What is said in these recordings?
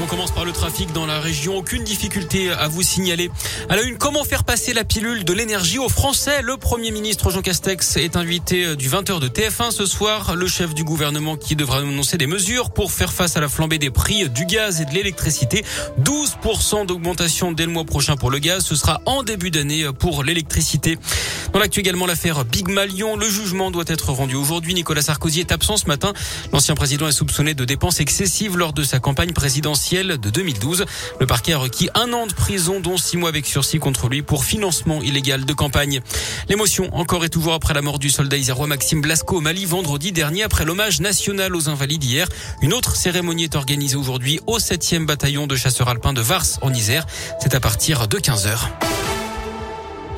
On commence par le trafic dans la région. Aucune difficulté à vous signaler. À la une, comment faire passer la pilule de l'énergie aux Français? Le Premier ministre Jean Castex est invité du 20h de TF1 ce soir. Le chef du gouvernement qui devra annoncer des mesures pour faire face à la flambée des prix du gaz et de l'électricité. 12% d'augmentation dès le mois prochain pour le gaz. Ce sera en début d'année pour l'électricité. Dans l'actu également, l'affaire Big Malion. Le jugement doit être rendu aujourd'hui. Nicolas Sarkozy est absent ce matin. L'ancien président est soupçonné de dépenses excessives lors de sa campagne présidentielle de 2012. Le parquet a requis un an de prison, dont six mois avec sursis contre lui pour financement illégal de campagne. L'émotion encore et toujours après la mort du soldat isérois Maxime Blasco au Mali vendredi dernier après l'hommage national aux invalides hier. Une autre cérémonie est organisée aujourd'hui au 7e bataillon de chasseurs alpins de Vars en Isère. C'est à partir de 15 heures.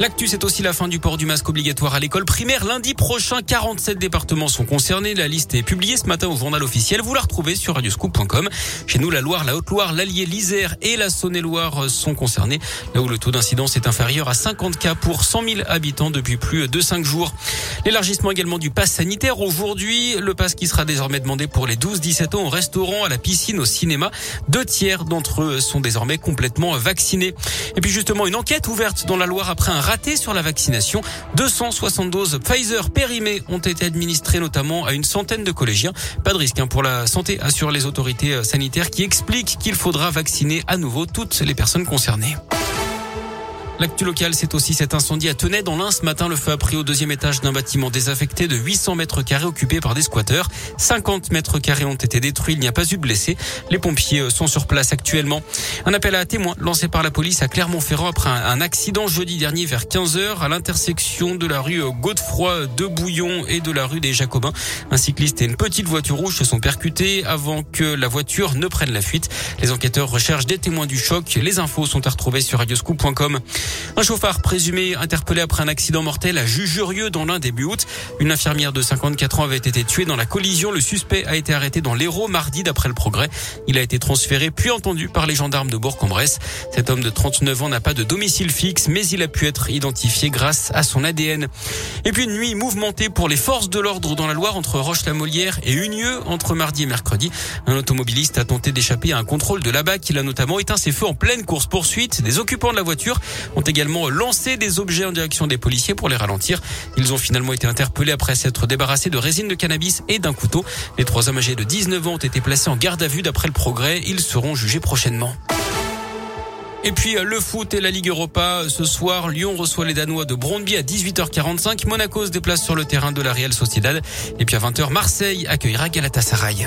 L'actu, c'est aussi la fin du port du masque obligatoire à l'école primaire. Lundi prochain, 47 départements sont concernés. La liste est publiée ce matin au journal officiel. Vous la retrouvez sur radioscoop.com. Chez nous, la Loire, la Haute-Loire, l'Allier, l'Isère et la Saône-et-Loire sont concernés. Là où le taux d'incidence est inférieur à 50 cas pour 100 000 habitants depuis plus de 5 jours. L'élargissement également du pass sanitaire. Aujourd'hui, le pass qui sera désormais demandé pour les 12-17 ans au restaurant, à la piscine, au cinéma. Deux tiers d'entre eux sont désormais complètement vaccinés. Et puis justement, une enquête ouverte dans la Loire après un raté sur la vaccination. 260 doses Pfizer périmées ont été administrées notamment à une centaine de collégiens. Pas de risque hein, pour la santé, assurent les autorités euh, sanitaires qui expliquent qu'il faudra vacciner à nouveau toutes les personnes concernées. L'actu local, c'est aussi cet incendie à Tenay dans l'Ain. Ce matin, le feu a pris au deuxième étage d'un bâtiment désaffecté de 800 mètres carrés occupé par des squatteurs. 50 mètres carrés ont été détruits. Il n'y a pas eu de blessés. Les pompiers euh, sont sur place actuellement. Un appel à témoins lancé par la police à Clermont-Ferrand après un accident jeudi dernier vers 15 heures à l'intersection de la rue Godefroy de Bouillon et de la rue des Jacobins. Un cycliste et une petite voiture rouge se sont percutés avant que la voiture ne prenne la fuite. Les enquêteurs recherchent des témoins du choc. Les infos sont à retrouver sur radioscoop.com. Un chauffard présumé interpellé après un accident mortel à Jujurieux dans l'un début août. Une infirmière de 54 ans avait été tuée dans la collision. Le suspect a été arrêté dans l'Hérault mardi d'après le progrès. Il a été transféré puis entendu par les gendarmes de Bourg-en-Bresse. Cet homme de 39 ans n'a pas de domicile fixe, mais il a pu être identifié grâce à son ADN. Et puis une nuit mouvementée pour les forces de l'ordre dans la Loire entre Roche-la-Molière et Unieux entre mardi et mercredi. Un automobiliste a tenté d'échapper à un contrôle de là-bas qu'il a notamment éteint ses feux en pleine course poursuite. Des occupants de la voiture ont également lancé des objets en direction des policiers pour les ralentir. Ils ont finalement été interpellés après s'être débarrassés de résine de cannabis et d'un couteau. Les trois hommes âgés de 19 ans ont été placés en garde à vue d'après le progrès. Ils seront jugés prochainement. Et puis le foot et la Ligue Europa. Ce soir, Lyon reçoit les Danois de Brondby à 18h45. Monaco se déplace sur le terrain de la Real Sociedad. Et puis à 20h, Marseille accueillera Galatasaray.